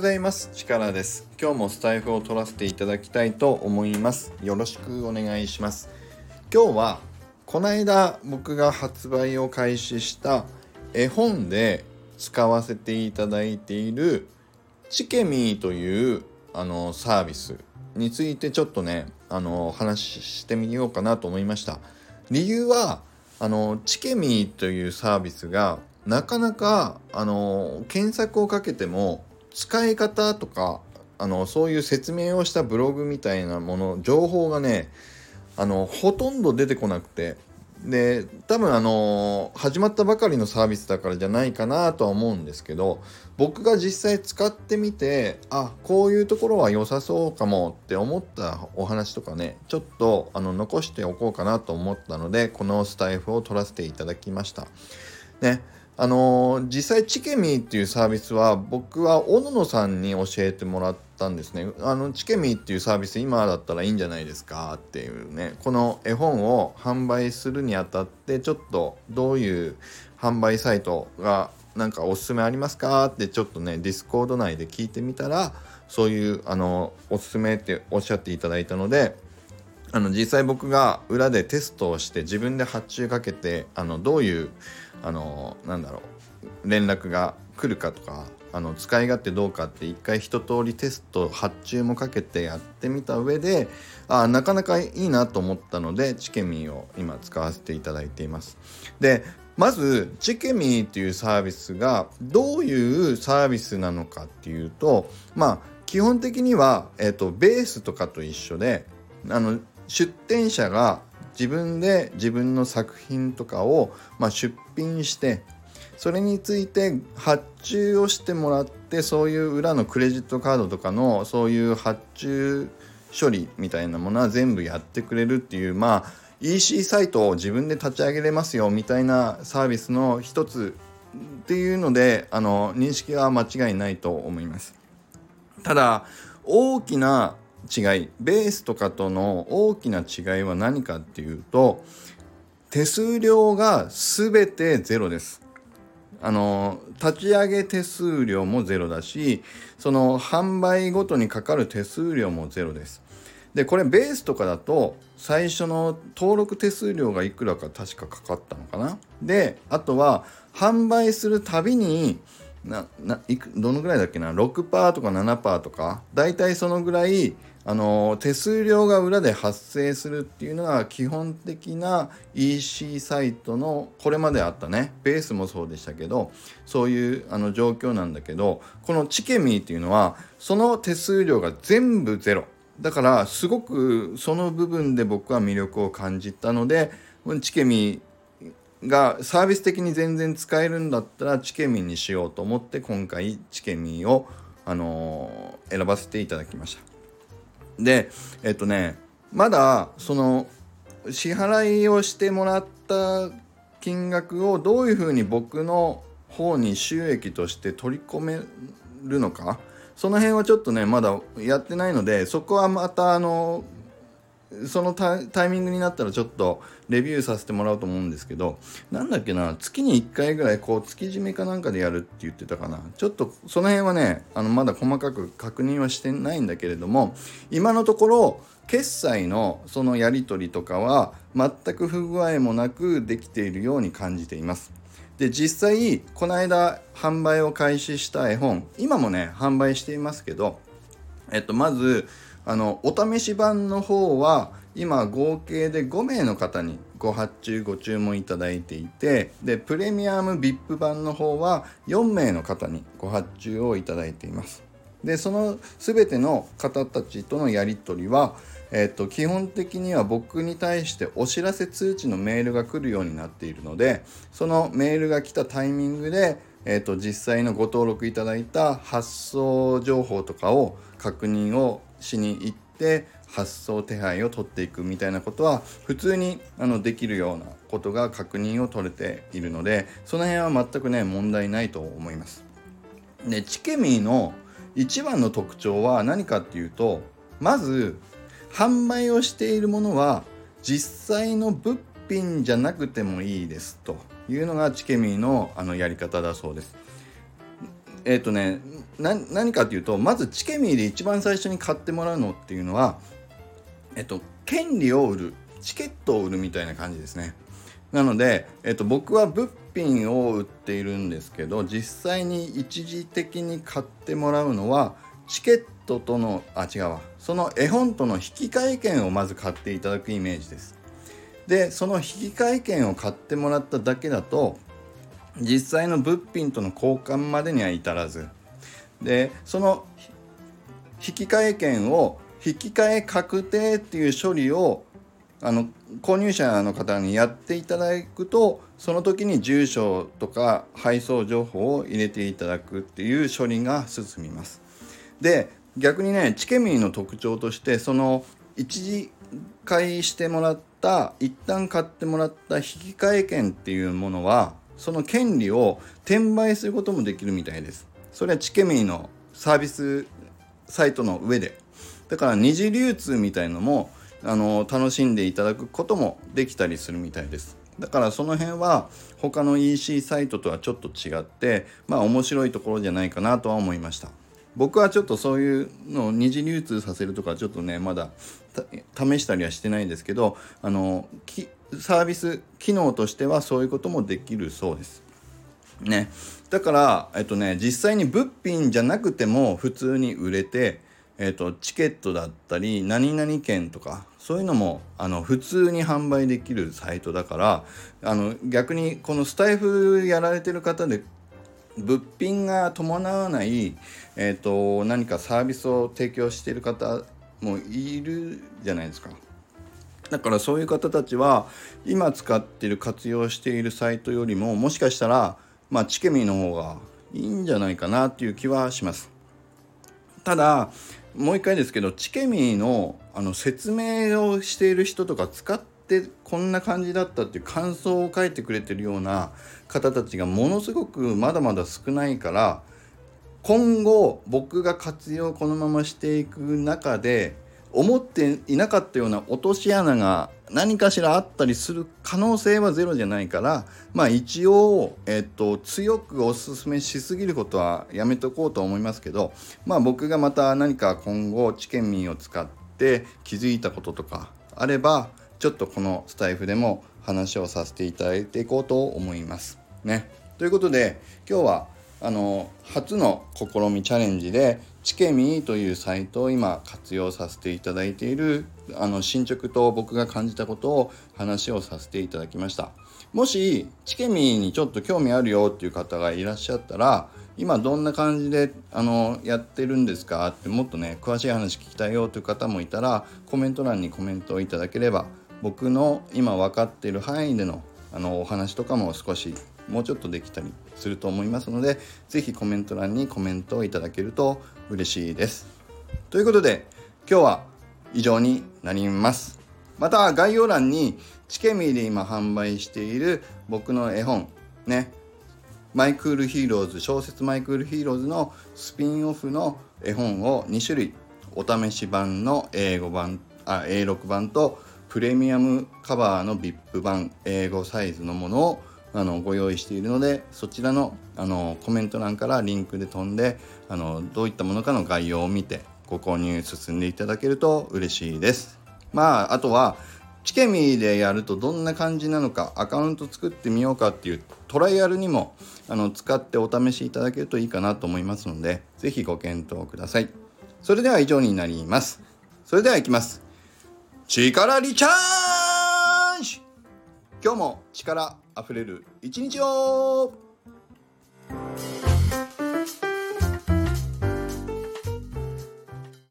ございます。力です。今日もスタイフを取らせていただきたいと思います。よろしくお願いします。今日はこの間僕が発売を開始した絵本で使わせていただいているチケミーというあのサービスについてちょっとねあの話してみようかなと思いました。理由はあのチケミーというサービスがなかなかあの検索をかけても使い方とかあのそういう説明をしたブログみたいなもの情報がねあのほとんど出てこなくてで多分あの始まったばかりのサービスだからじゃないかなとは思うんですけど僕が実際使ってみてあこういうところは良さそうかもって思ったお話とかねちょっとあの残しておこうかなと思ったのでこのスタイフを取らせていただきました。ねあの、実際チケミーっていうサービスは僕は小野さんに教えてもらったんですね。あのチケミーっていうサービス今だったらいいんじゃないですかっていうねこの絵本を販売するにあたってちょっとどういう販売サイトがなんかおすすめありますかってちょっとねディスコード内で聞いてみたらそういうあのおすすめっておっしゃっていただいたのであの実際僕が裏でテストをして自分で発注かけてあのどういうあのなんだろう連絡が来るかとかあの使い勝手どうかって一回一通りテスト発注もかけてやってみた上であなかなかいいなと思ったのでチケミーを今使わせていただいています。でまずチケミーっていうサービスがどういうサービスなのかっていうとまあ基本的には、えーと、ベースとかと一緒であの出店者が自分で自分の作品とかを、まあ、出品してそれについて発注をしてもらってそういう裏のクレジットカードとかのそういう発注処理みたいなものは全部やってくれるっていうまあ EC サイトを自分で立ち上げれますよみたいなサービスの一つっていうのであの認識は間違いないと思います。ただ大きな違いベースとかとの大きな違いは何かっていうと手数料が全てゼロです。あの立ち上げ手数料もゼロだしその販売ごとにかかる手数料もゼロです。でこれベースとかだと最初の登録手数料がいくらか確かかかったのかなであとは販売するたびになないくどのぐらいだっけな？6%とか7%とか大体そのぐらいあの手数料が裏で発生するっていうのが基本的な EC サイトのこれまであったねベースもそうでしたけどそういうあの状況なんだけどこのチケミーっていうのはその手数料が全部ゼロだからすごくその部分で僕は魅力を感じたのでチケミーがサービス的に全然使えるんだったらチケミーにしようと思って今回チケミーを、あの、選ばせていただきました。でえっとねまだその支払いをしてもらった金額をどういうふうに僕の方に収益として取り込めるのかその辺はちょっとねまだやってないのでそこはまたあのそのタイミングになったらちょっとレビューさせてもらおうと思うんですけどなんだっけな月に1回ぐらいこう月締めかなんかでやるって言ってたかなちょっとその辺はねあのまだ細かく確認はしてないんだけれども今のところ決済のそのやり取りとかは全く不具合もなくできているように感じています。で実際この間販売を開始した絵本今もね販売していますけどえっとまずあのお試し版の方は今合計で5名の方にご発注ご注文いただいていてでプレミアム VIP 版の方は4名の方にご発注をいただいています。でその全ての方たちとのやり取りは、えーと、基本的には僕に対してお知らせ通知のメールが来るようになっているのでそのメールが来たタイミングで、えーと実際のご登録いただいた発送情報とかを確認をしに行って発送手配を取っていくみたいなことは普通にあのできるようなことが確認を取れているのでその辺は全くね問題ないと思います。でチケミーの一番の特徴は何かっていうとまず販売をしているものは実際の物品じゃなくてもいいですというのがチケミーのあのやり方だそうです。えっ、ー、とね何かっていうとまずチケミーで一番最初に買ってもらうのっていうのはえっ、と権利を売るチケットを売るみたいな感じですね。なので、えっと、僕は物品を売っているんですけど実際に一時的に買ってもらうのはチケットとのあ違うわその絵本との引換券をまず買っていただくイメージです。でその引換券を買ってもらっただけだと実際の物品との交換までには至らずでその引き換え券を引き換え確定っていう処理をあの購入者の方にやっていただくとその時に住所とか配送情報を入れていただくっていう処理が進みます。で逆にねチケミーの特徴としてその一時買いしてもらった一旦買ってもらった引き換え券っていうものはその権利を転売することもできるみたいです。それはチケミーのサービスサイトの上で。だから二次流通みたいのもあの楽しんでいただくこともできたりするみたいです。だからその辺は他の EC サイトとはちょっと違ってまあ面白いところじゃないかなとは思いました。僕はちょっとそういうのを二次流通させるとかちょっとねまだ試したりはしてないんですけどあのサービス機能としてはそういうこともできるそうですねだからえっとね実際に物品じゃなくても普通に売れてえーと、チケットだったり何々券とかそういうのもあの普通に販売できるサイトだからあの逆にこのスタイフやられてる方で物品が伴わない、えーと、何かサービスを提供してる方もいるじゃないですか。だからそういう方たちは今使ってる活用しているサイトよりももしかしたら、まあ、チケミの方がいいんじゃないかなっていう気はします。ただもう一回ですけどチケミーのあの説明をしている人とか使ってこんな感じだったっていう感想を書いてくれてるような方たちがものすごくまだまだ少ないから今後僕が活用このまましていく中で思っていなかったような落とし穴が何かしらあったりする可能性はゼロじゃないからまあ一応、えっと、強くおすすめしすぎることはやめとこうと思いますけどまあ僕がまた何か今後知見民を使って気づいたこととかあればちょっとこのスタイフでも話をさせていただいていこうと思います。ね、ということで今日はあの初の試みチャレンジでチケミーというサイトを今活用させていただいているあの進捗と僕が感じたことを話をさせていただきました。もしチケミーにちょっと興味あるよっていう方がいらっしゃったら今どんな感じであのやってるんですかってもっとね詳しい話聞きたいよという方もいたらコメント欄にコメントをいただければ僕の今分かっている範囲でのあのお話とかも少しもうちょっとできたりすると思いますので是非コメント欄にコメントをいただけると嬉しいです。ということで今日は以上になります。また概要欄にチケミーで今販売している僕の絵本ねマイクールヒーローズ小説マイクールヒーローズのスピンオフの絵本を2種類お試し版の英語版あ A6 版とプレミアムカバーの VIP 版英語サイズのものをあのご用意しているのでそちらのあのコメント欄からリンクで飛んであのどういったものかの概要を見てご購入進んでいただけると嬉しいです。まああとはチケミーでやるとどんな感じなのかアカウント作ってみようかっていうトライアルにもあの使ってお試しいただけるといいかなと思いますので是非ご検討ください。それでは以上になります。それではいきます。力リチャー今日も力あふれる一日を